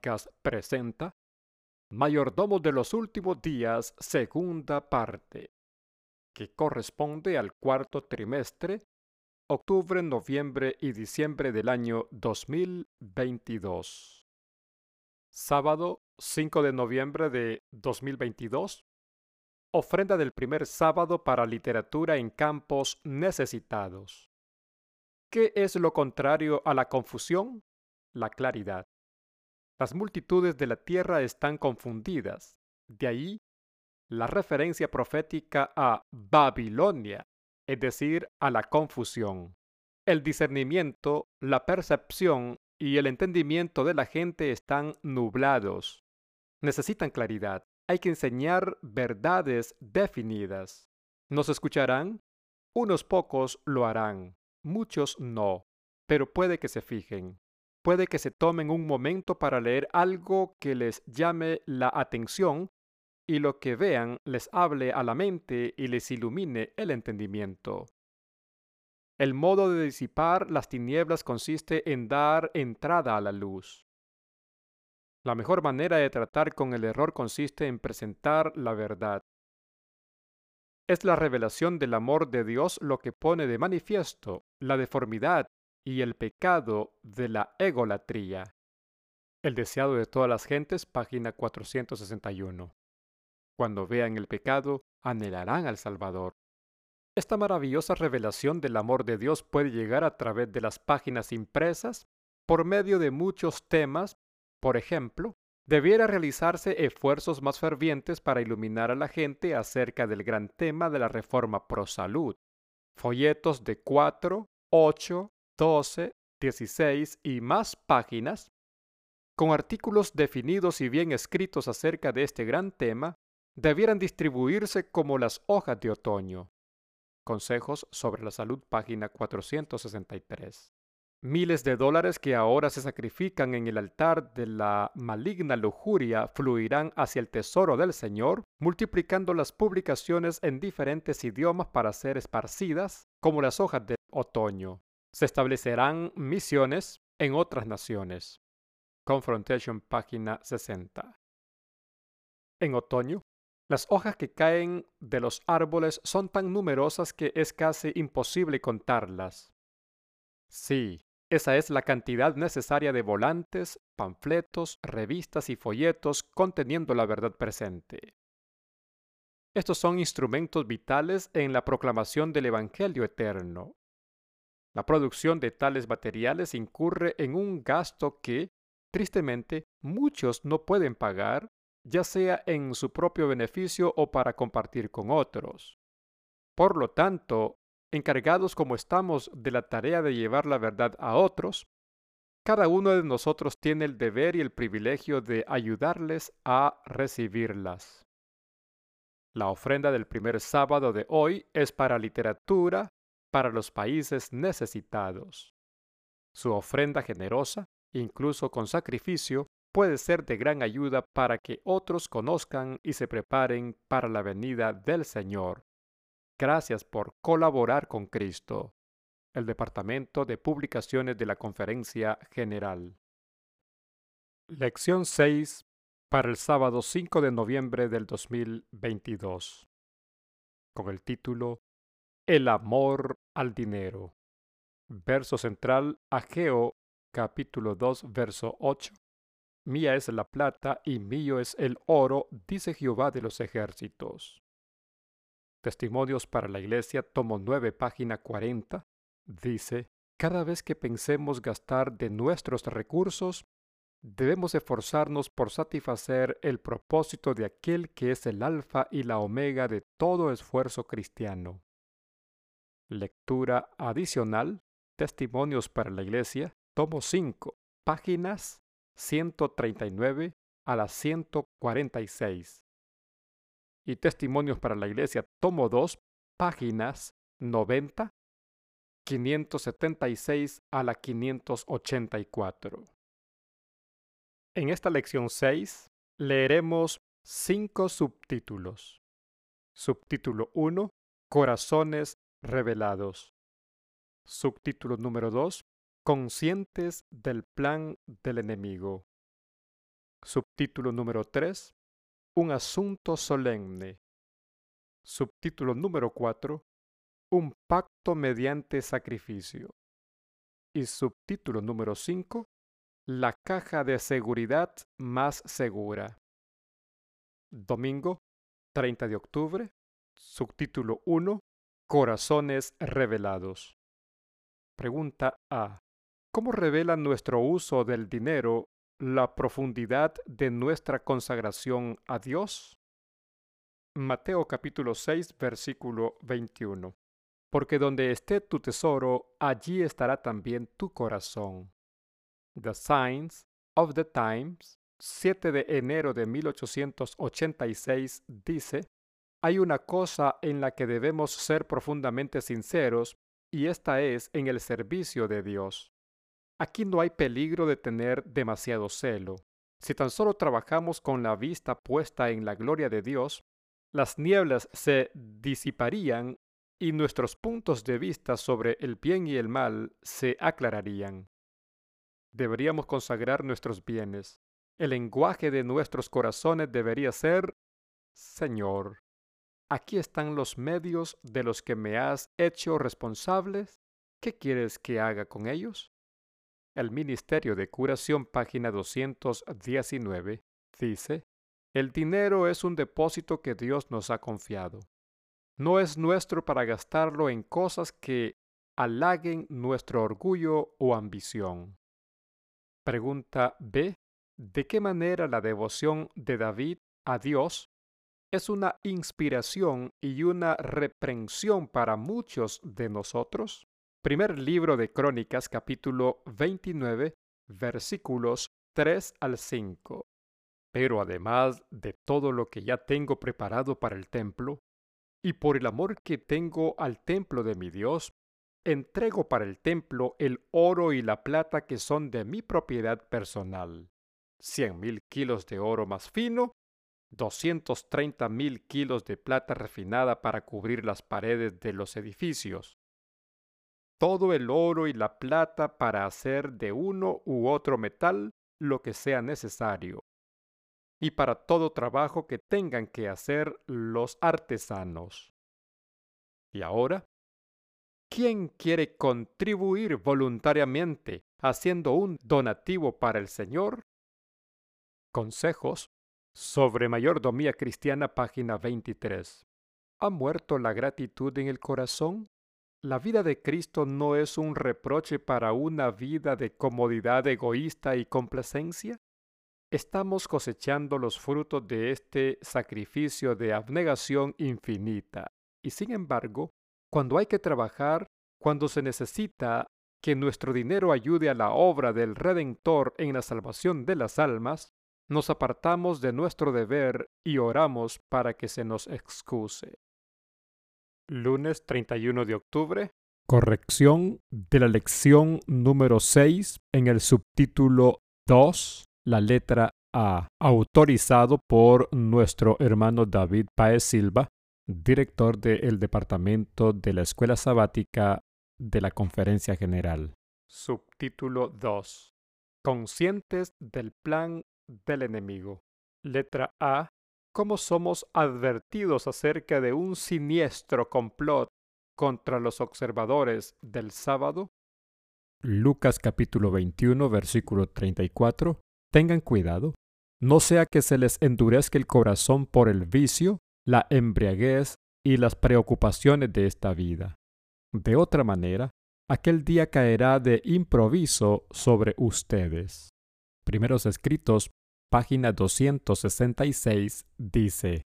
Temáticas presenta Mayordomo de los Últimos Días, segunda parte, que corresponde al cuarto trimestre, octubre, noviembre y diciembre del año 2022. Sábado 5 de noviembre de 2022. Ofrenda del primer sábado para literatura en campos necesitados. ¿Qué es lo contrario a la confusión? La claridad. Las multitudes de la tierra están confundidas. De ahí la referencia profética a Babilonia, es decir, a la confusión. El discernimiento, la percepción y el entendimiento de la gente están nublados. Necesitan claridad. Hay que enseñar verdades definidas. ¿Nos escucharán? Unos pocos lo harán, muchos no, pero puede que se fijen puede que se tomen un momento para leer algo que les llame la atención y lo que vean les hable a la mente y les ilumine el entendimiento. El modo de disipar las tinieblas consiste en dar entrada a la luz. La mejor manera de tratar con el error consiste en presentar la verdad. Es la revelación del amor de Dios lo que pone de manifiesto la deformidad y el pecado de la egolatría. El deseado de todas las gentes, página 461. Cuando vean el pecado, anhelarán al Salvador. Esta maravillosa revelación del amor de Dios puede llegar a través de las páginas impresas por medio de muchos temas. Por ejemplo, debiera realizarse esfuerzos más fervientes para iluminar a la gente acerca del gran tema de la reforma pro salud. Folletos de 4, 8, 12, 16 y más páginas, con artículos definidos y bien escritos acerca de este gran tema, debieran distribuirse como las hojas de otoño. Consejos sobre la salud, página 463. Miles de dólares que ahora se sacrifican en el altar de la maligna lujuria fluirán hacia el tesoro del Señor, multiplicando las publicaciones en diferentes idiomas para ser esparcidas como las hojas de otoño. Se establecerán misiones en otras naciones. Confrontation, página 60. En otoño, las hojas que caen de los árboles son tan numerosas que es casi imposible contarlas. Sí, esa es la cantidad necesaria de volantes, panfletos, revistas y folletos conteniendo la verdad presente. Estos son instrumentos vitales en la proclamación del Evangelio eterno, la producción de tales materiales incurre en un gasto que, tristemente, muchos no pueden pagar, ya sea en su propio beneficio o para compartir con otros. Por lo tanto, encargados como estamos de la tarea de llevar la verdad a otros, cada uno de nosotros tiene el deber y el privilegio de ayudarles a recibirlas. La ofrenda del primer sábado de hoy es para literatura, para los países necesitados. Su ofrenda generosa, incluso con sacrificio, puede ser de gran ayuda para que otros conozcan y se preparen para la venida del Señor. Gracias por colaborar con Cristo. El Departamento de Publicaciones de la Conferencia General. Lección 6 para el sábado 5 de noviembre del 2022. Con el título el amor al dinero. Verso central, Ageo, capítulo 2, verso 8. Mía es la plata y mío es el oro, dice Jehová de los ejércitos. Testimonios para la Iglesia, tomo 9, página 40, dice, cada vez que pensemos gastar de nuestros recursos, debemos esforzarnos por satisfacer el propósito de aquel que es el alfa y la omega de todo esfuerzo cristiano. Lectura adicional, Testimonios para la Iglesia, tomo 5, páginas 139 a las 146. Y Testimonios para la Iglesia, tomo 2, páginas 90, 576 a la 584. En esta lección 6 leeremos cinco subtítulos. Subtítulo 1. Corazones revelados. Subtítulo número 2. Conscientes del plan del enemigo. Subtítulo número 3. Un asunto solemne. Subtítulo número 4. Un pacto mediante sacrificio. Y subtítulo número 5. La caja de seguridad más segura. Domingo 30 de octubre. Subtítulo 1. Corazones revelados. Pregunta A. ¿Cómo revela nuestro uso del dinero la profundidad de nuestra consagración a Dios? Mateo capítulo 6 versículo 21. Porque donde esté tu tesoro, allí estará también tu corazón. The Signs of the Times, 7 de enero de 1886, dice, hay una cosa en la que debemos ser profundamente sinceros, y esta es en el servicio de Dios. Aquí no hay peligro de tener demasiado celo. Si tan solo trabajamos con la vista puesta en la gloria de Dios, las nieblas se disiparían y nuestros puntos de vista sobre el bien y el mal se aclararían. Deberíamos consagrar nuestros bienes. El lenguaje de nuestros corazones debería ser, Señor, aquí están los medios de los que me has hecho responsables. ¿Qué quieres que haga con ellos? El Ministerio de Curación, página 219, dice, El dinero es un depósito que Dios nos ha confiado. No es nuestro para gastarlo en cosas que halaguen nuestro orgullo o ambición. Pregunta B. ¿De qué manera la devoción de David a Dios es una inspiración y una reprensión para muchos de nosotros? Primer libro de Crónicas, capítulo 29, versículos 3 al 5. Pero además de todo lo que ya tengo preparado para el templo, y por el amor que tengo al templo de mi Dios, entrego para el templo el oro y la plata que son de mi propiedad personal. Cien mil kilos de oro más fino, doscientos treinta mil kilos de plata refinada para cubrir las paredes de los edificios, todo el oro y la plata para hacer de uno u otro metal lo que sea necesario, y para todo trabajo que tengan que hacer los artesanos. Y ahora, ¿quién quiere contribuir voluntariamente haciendo un donativo para el Señor? Consejos sobre mayordomía cristiana, página 23. ¿Ha muerto la gratitud en el corazón? La vida de Cristo no es un reproche para una vida de comodidad egoísta y complacencia. Estamos cosechando los frutos de este sacrificio de abnegación infinita. Y sin embargo, cuando hay que trabajar, cuando se necesita que nuestro dinero ayude a la obra del Redentor en la salvación de las almas, nos apartamos de nuestro deber y oramos para que se nos excuse. Lunes 31 de octubre. Corrección de la lección número 6 en el subtítulo 2, la letra A, autorizado por nuestro hermano David Paez Silva, director del Departamento de la Escuela Sabática de la Conferencia General. Subtítulo 2. Conscientes del plan del enemigo. Letra A cómo somos advertidos acerca de un siniestro complot contra los observadores del sábado? Lucas capítulo 21 versículo 34. Tengan cuidado, no sea que se les endurezca el corazón por el vicio, la embriaguez y las preocupaciones de esta vida. De otra manera, aquel día caerá de improviso sobre ustedes. Primeros escritos página 266, dice,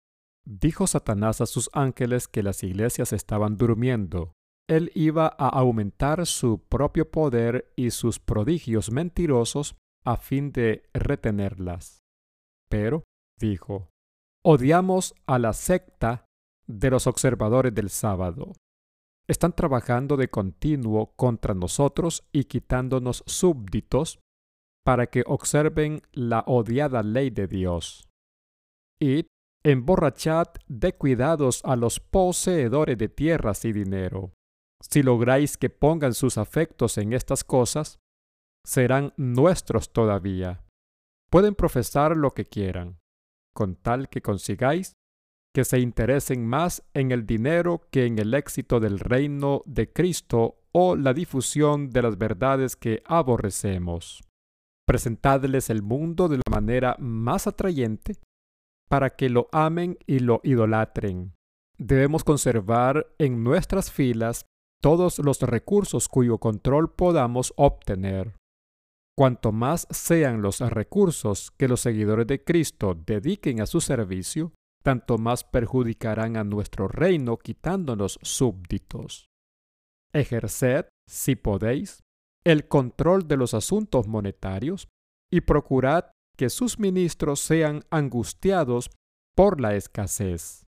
Dijo Satanás a sus ángeles que las iglesias estaban durmiendo. Él iba a aumentar su propio poder y sus prodigios mentirosos a fin de retenerlas. Pero, dijo, odiamos a la secta de los observadores del sábado. Están trabajando de continuo contra nosotros y quitándonos súbditos para que observen la odiada ley de Dios. Y emborrachad de cuidados a los poseedores de tierras y dinero. Si lográis que pongan sus afectos en estas cosas, serán nuestros todavía. Pueden profesar lo que quieran, con tal que consigáis que se interesen más en el dinero que en el éxito del reino de Cristo o la difusión de las verdades que aborrecemos. Presentadles el mundo de la manera más atrayente para que lo amen y lo idolatren. Debemos conservar en nuestras filas todos los recursos cuyo control podamos obtener. Cuanto más sean los recursos que los seguidores de Cristo dediquen a su servicio, tanto más perjudicarán a nuestro reino quitándonos súbditos. Ejerced, si podéis, el control de los asuntos monetarios y procurad que sus ministros sean angustiados por la escasez.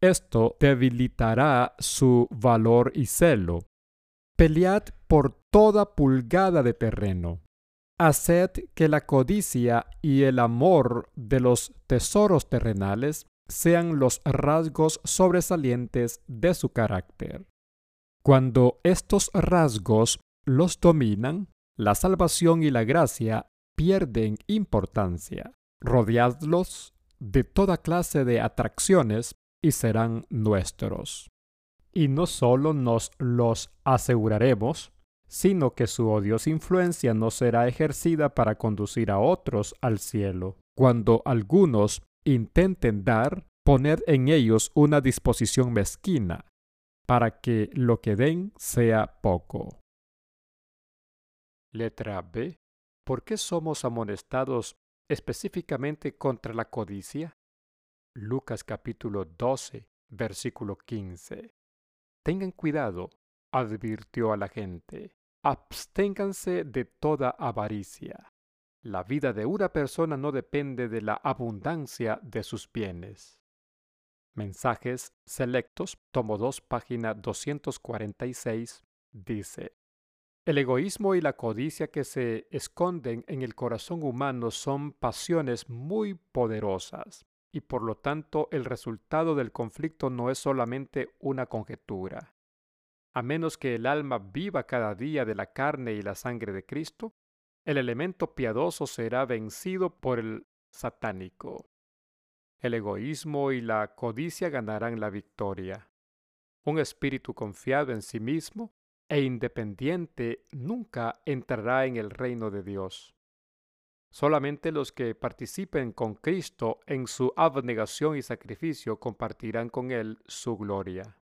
Esto debilitará su valor y celo. Pelead por toda pulgada de terreno. Haced que la codicia y el amor de los tesoros terrenales sean los rasgos sobresalientes de su carácter. Cuando estos rasgos los dominan, la salvación y la gracia pierden importancia. Rodeadlos de toda clase de atracciones y serán nuestros. Y no solo nos los aseguraremos, sino que su odiosa influencia no será ejercida para conducir a otros al cielo. Cuando algunos intenten dar, poned en ellos una disposición mezquina, para que lo que den sea poco. Letra B. ¿Por qué somos amonestados específicamente contra la codicia? Lucas capítulo 12, versículo 15. Tengan cuidado, advirtió a la gente, absténganse de toda avaricia. La vida de una persona no depende de la abundancia de sus bienes. Mensajes Selectos, tomo 2, página 246, dice, El egoísmo y la codicia que se esconden en el corazón humano son pasiones muy poderosas, y por lo tanto el resultado del conflicto no es solamente una conjetura. A menos que el alma viva cada día de la carne y la sangre de Cristo, el elemento piadoso será vencido por el satánico. El egoísmo y la codicia ganarán la victoria. Un espíritu confiado en sí mismo e independiente nunca entrará en el reino de Dios. Solamente los que participen con Cristo en su abnegación y sacrificio compartirán con Él su gloria.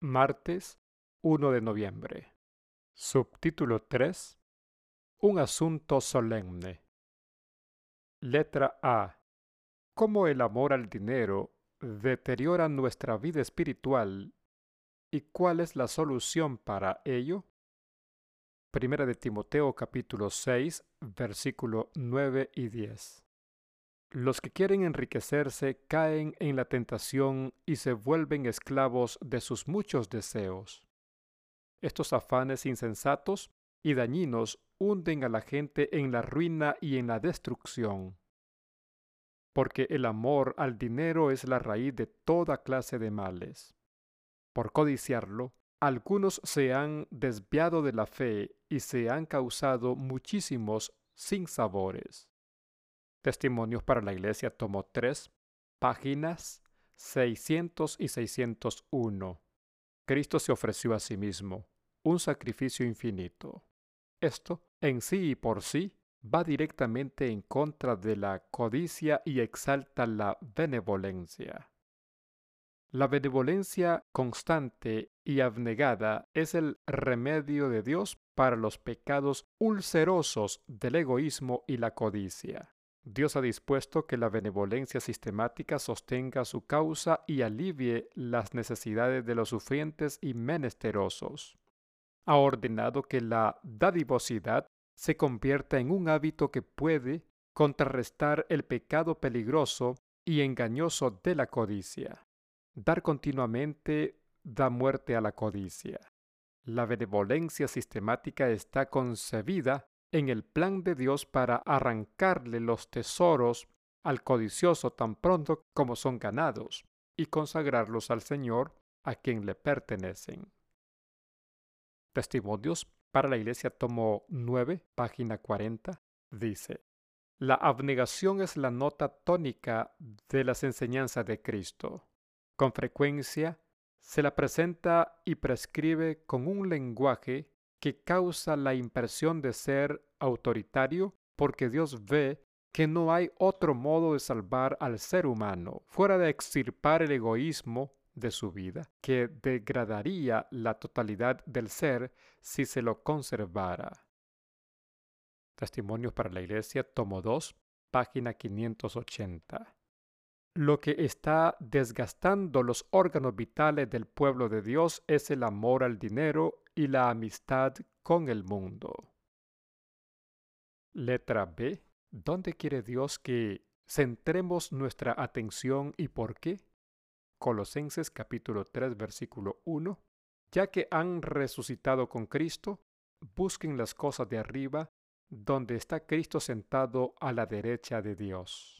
Martes 1 de noviembre. Subtítulo 3. Un asunto solemne. Letra A. Cómo el amor al dinero deteriora nuestra vida espiritual y cuál es la solución para ello. Primera de Timoteo capítulo 6, versículo 9 y 10. Los que quieren enriquecerse caen en la tentación y se vuelven esclavos de sus muchos deseos. Estos afanes insensatos y dañinos hunden a la gente en la ruina y en la destrucción. Porque el amor al dinero es la raíz de toda clase de males. Por codiciarlo, algunos se han desviado de la fe y se han causado muchísimos sinsabores. Testimonios para la Iglesia, tomo 3, páginas 600 y 601. Cristo se ofreció a sí mismo, un sacrificio infinito. Esto, en sí y por sí, va directamente en contra de la codicia y exalta la benevolencia. La benevolencia constante y abnegada es el remedio de Dios para los pecados ulcerosos del egoísmo y la codicia. Dios ha dispuesto que la benevolencia sistemática sostenga su causa y alivie las necesidades de los sufrientes y menesterosos. Ha ordenado que la dadivosidad se convierta en un hábito que puede contrarrestar el pecado peligroso y engañoso de la codicia. Dar continuamente da muerte a la codicia. La benevolencia sistemática está concebida en el plan de Dios para arrancarle los tesoros al codicioso tan pronto como son ganados y consagrarlos al Señor a quien le pertenecen. Testimonios para la Iglesia, tomo 9, página 40. dice, la abnegación es la nota tónica de las enseñanzas de Cristo. Con frecuencia se la presenta y prescribe con un lenguaje que causa la impresión de ser autoritario porque Dios ve que no hay otro modo de salvar al ser humano fuera de extirpar el egoísmo de su vida, que degradaría la totalidad del ser si se lo conservara. Testimonios para la Iglesia, tomo 2, página 580. Lo que está desgastando los órganos vitales del pueblo de Dios es el amor al dinero y la amistad con el mundo. Letra B. ¿Dónde quiere Dios que centremos nuestra atención y por qué? Colosenses capítulo 3 versículo 1. Ya que han resucitado con Cristo, busquen las cosas de arriba, donde está Cristo sentado a la derecha de Dios.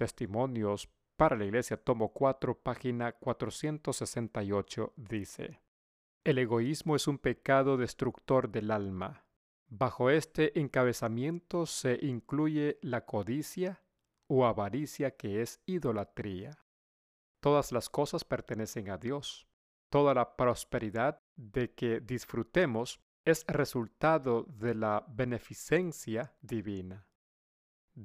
Testimonios para la Iglesia, tomo 4, página 468, dice, El egoísmo es un pecado destructor del alma. Bajo este encabezamiento se incluye la codicia o avaricia que es idolatría. Todas las cosas pertenecen a Dios. Toda la prosperidad de que disfrutemos es resultado de la beneficencia divina.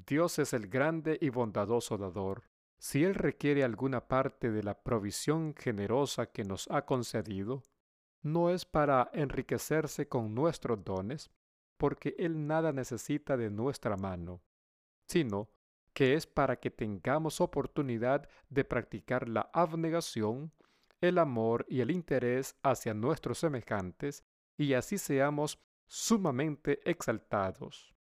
Dios es el grande y bondadoso dador. Si Él requiere alguna parte de la provisión generosa que nos ha concedido, no es para enriquecerse con nuestros dones, porque Él nada necesita de nuestra mano, sino que es para que tengamos oportunidad de practicar la abnegación, el amor y el interés hacia nuestros semejantes, y así seamos sumamente exaltados.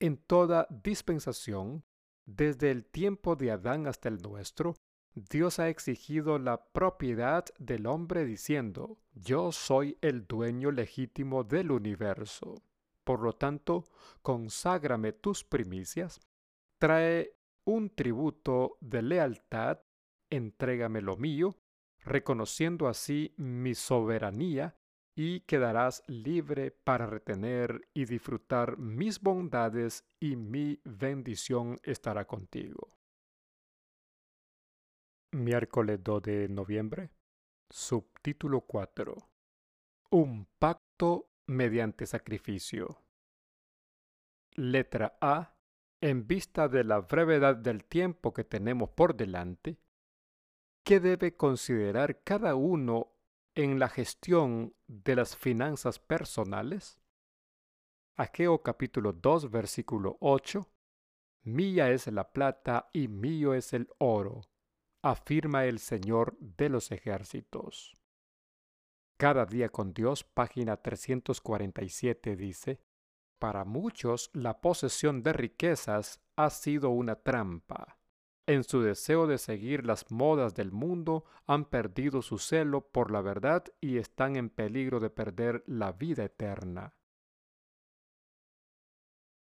En toda dispensación, desde el tiempo de Adán hasta el nuestro, Dios ha exigido la propiedad del hombre diciendo, yo soy el dueño legítimo del universo. Por lo tanto, conságrame tus primicias, trae un tributo de lealtad, entrégame lo mío, reconociendo así mi soberanía, y quedarás libre para retener y disfrutar mis bondades y mi bendición estará contigo. Miércoles 2 de noviembre. Subtítulo 4. Un pacto mediante sacrificio. Letra A. En vista de la brevedad del tiempo que tenemos por delante, ¿qué debe considerar cada uno en la gestión de las finanzas personales? Aqueo capítulo 2 versículo 8. Mía es la plata y mío es el oro, afirma el Señor de los ejércitos. Cada día con Dios, página 347 dice, Para muchos la posesión de riquezas ha sido una trampa. En su deseo de seguir las modas del mundo han perdido su celo por la verdad y están en peligro de perder la vida eterna.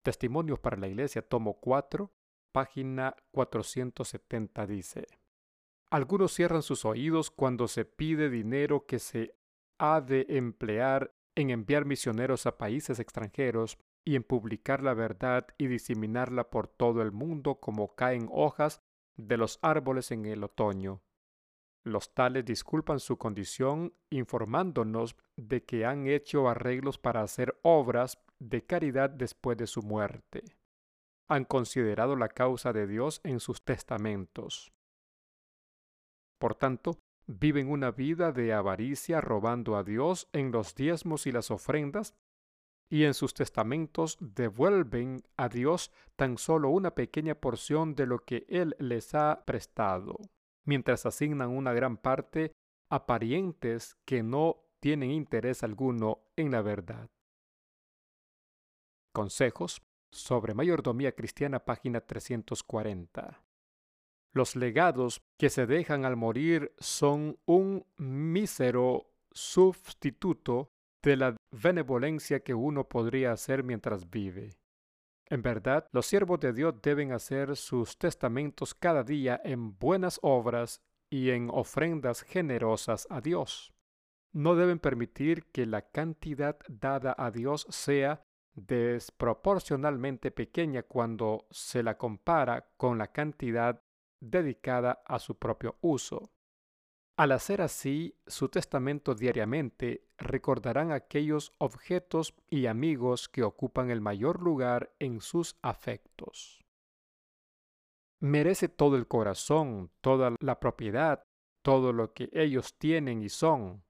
Testimonios para la Iglesia, tomo 4, página 470 dice, Algunos cierran sus oídos cuando se pide dinero que se ha de emplear en enviar misioneros a países extranjeros y en publicar la verdad y diseminarla por todo el mundo como caen hojas de los árboles en el otoño. Los tales disculpan su condición informándonos de que han hecho arreglos para hacer obras de caridad después de su muerte. Han considerado la causa de Dios en sus testamentos. Por tanto, viven una vida de avaricia robando a Dios en los diezmos y las ofrendas, y en sus testamentos devuelven a Dios tan solo una pequeña porción de lo que Él les ha prestado, mientras asignan una gran parte a parientes que no tienen interés alguno en la verdad. Consejos sobre mayordomía cristiana, página 340. Los legados que se dejan al morir son un mísero sustituto de la benevolencia que uno podría hacer mientras vive. En verdad, los siervos de Dios deben hacer sus testamentos cada día en buenas obras y en ofrendas generosas a Dios. No deben permitir que la cantidad dada a Dios sea desproporcionalmente pequeña cuando se la compara con la cantidad dedicada a su propio uso. Al hacer así su testamento diariamente, recordarán aquellos objetos y amigos que ocupan el mayor lugar en sus afectos. Merece todo el corazón, toda la propiedad, todo lo que ellos tienen y son,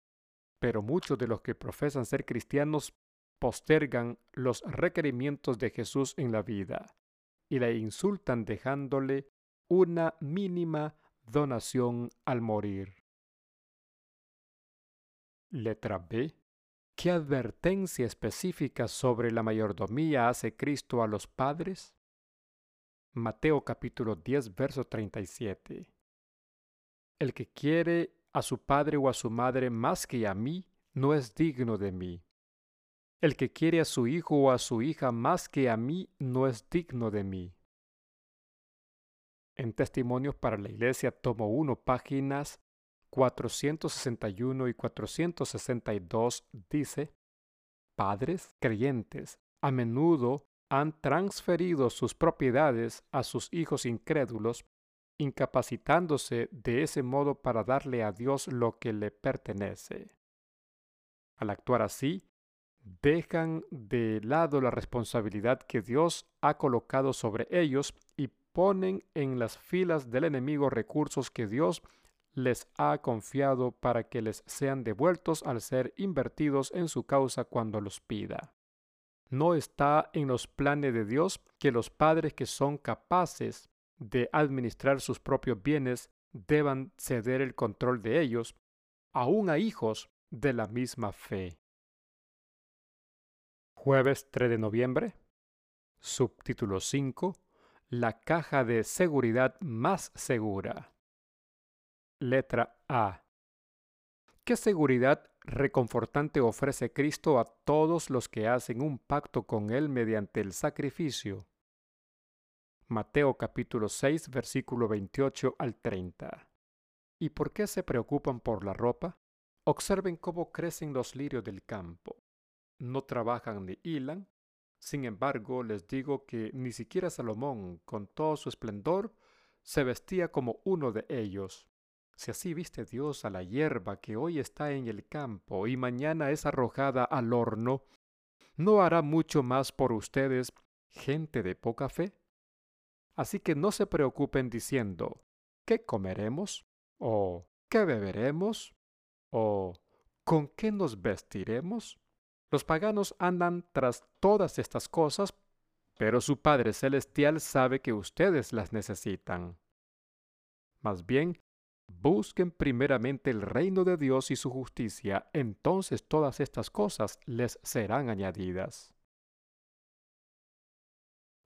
pero muchos de los que profesan ser cristianos postergan los requerimientos de Jesús en la vida y le insultan dejándole una mínima donación al morir. Letra B. ¿Qué advertencia específica sobre la mayordomía hace Cristo a los padres? Mateo capítulo 10, verso 37. El que quiere a su padre o a su madre más que a mí, no es digno de mí. El que quiere a su hijo o a su hija más que a mí, no es digno de mí. En Testimonios para la Iglesia, tomo 1, páginas 461 y 462, dice, Padres creyentes a menudo han transferido sus propiedades a sus hijos incrédulos, incapacitándose de ese modo para darle a Dios lo que le pertenece. Al actuar así, dejan de lado la responsabilidad que Dios ha colocado sobre ellos y ponen en las filas del enemigo recursos que Dios les ha confiado para que les sean devueltos al ser invertidos en su causa cuando los pida. No está en los planes de Dios que los padres que son capaces de administrar sus propios bienes deban ceder el control de ellos, aun a hijos de la misma fe. Jueves 3 de noviembre. Subtítulo 5. La caja de seguridad más segura. Letra A. ¿Qué seguridad reconfortante ofrece Cristo a todos los que hacen un pacto con Él mediante el sacrificio? Mateo capítulo 6 versículo 28 al 30. ¿Y por qué se preocupan por la ropa? Observen cómo crecen los lirios del campo no trabajan ni hilan. Sin embargo, les digo que ni siquiera Salomón, con todo su esplendor, se vestía como uno de ellos. Si así viste Dios a la hierba que hoy está en el campo y mañana es arrojada al horno, ¿no hará mucho más por ustedes, gente de poca fe? Así que no se preocupen diciendo, ¿qué comeremos? ¿O qué beberemos? ¿O con qué nos vestiremos? Los paganos andan tras todas estas cosas, pero su Padre Celestial sabe que ustedes las necesitan. Más bien, busquen primeramente el reino de Dios y su justicia, entonces todas estas cosas les serán añadidas.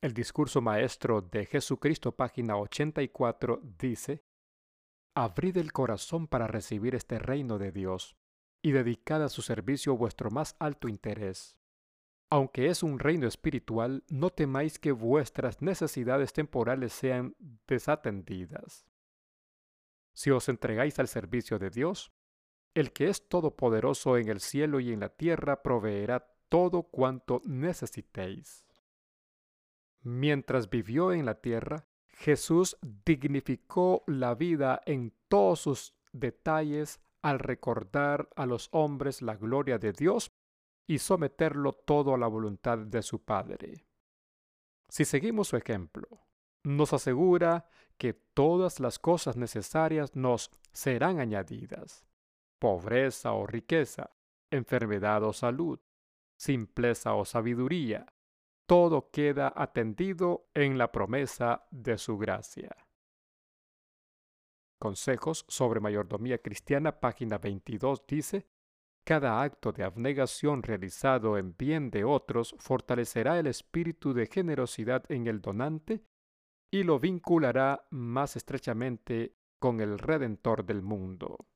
El discurso maestro de Jesucristo, página 84, dice, Abrid el corazón para recibir este reino de Dios y dedicad a su servicio vuestro más alto interés. Aunque es un reino espiritual, no temáis que vuestras necesidades temporales sean desatendidas. Si os entregáis al servicio de Dios, el que es todopoderoso en el cielo y en la tierra proveerá todo cuanto necesitéis. Mientras vivió en la tierra, Jesús dignificó la vida en todos sus detalles al recordar a los hombres la gloria de Dios y someterlo todo a la voluntad de su Padre. Si seguimos su ejemplo, nos asegura que todas las cosas necesarias nos serán añadidas. Pobreza o riqueza, enfermedad o salud, simpleza o sabiduría, todo queda atendido en la promesa de su gracia. Consejos sobre Mayordomía Cristiana, página 22, dice, Cada acto de abnegación realizado en bien de otros fortalecerá el espíritu de generosidad en el donante y lo vinculará más estrechamente con el Redentor del mundo.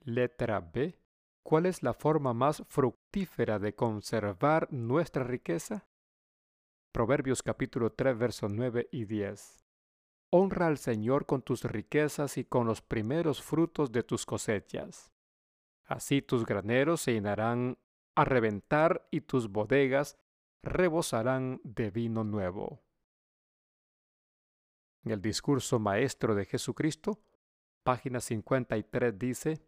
Letra B. ¿Cuál es la forma más fructífera de conservar nuestra riqueza? Proverbios capítulo 3, versos 9 y 10. Honra al Señor con tus riquezas y con los primeros frutos de tus cosechas. Así tus graneros se llenarán a reventar y tus bodegas rebosarán de vino nuevo. En el discurso maestro de Jesucristo, página 53 dice,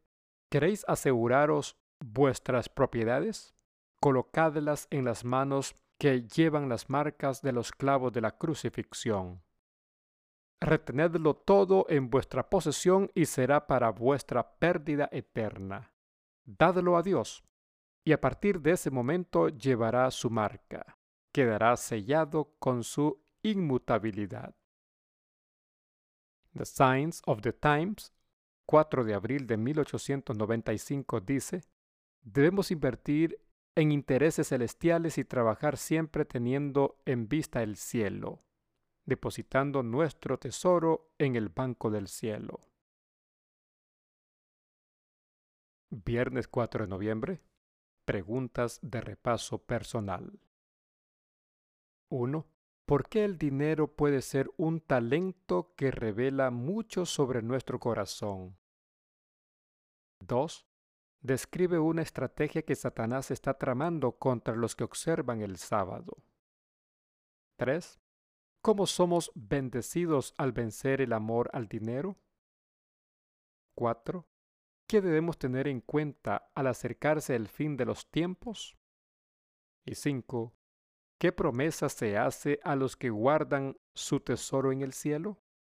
¿Queréis aseguraros vuestras propiedades? Colocadlas en las manos que llevan las marcas de los clavos de la crucifixión. Retenedlo todo en vuestra posesión y será para vuestra pérdida eterna. Dadlo a Dios, y a partir de ese momento llevará su marca. Quedará sellado con su inmutabilidad. The Signs of the Times, 4 de abril de 1895, dice, debemos invertir en intereses celestiales y trabajar siempre teniendo en vista el cielo, depositando nuestro tesoro en el banco del cielo. Viernes 4 de noviembre. Preguntas de repaso personal. 1. ¿Por qué el dinero puede ser un talento que revela mucho sobre nuestro corazón? 2. Describe una estrategia que Satanás está tramando contra los que observan el sábado. 3. ¿Cómo somos bendecidos al vencer el amor al dinero? 4. ¿Qué debemos tener en cuenta al acercarse el fin de los tiempos? Y 5. ¿Qué promesa se hace a los que guardan su tesoro en el cielo?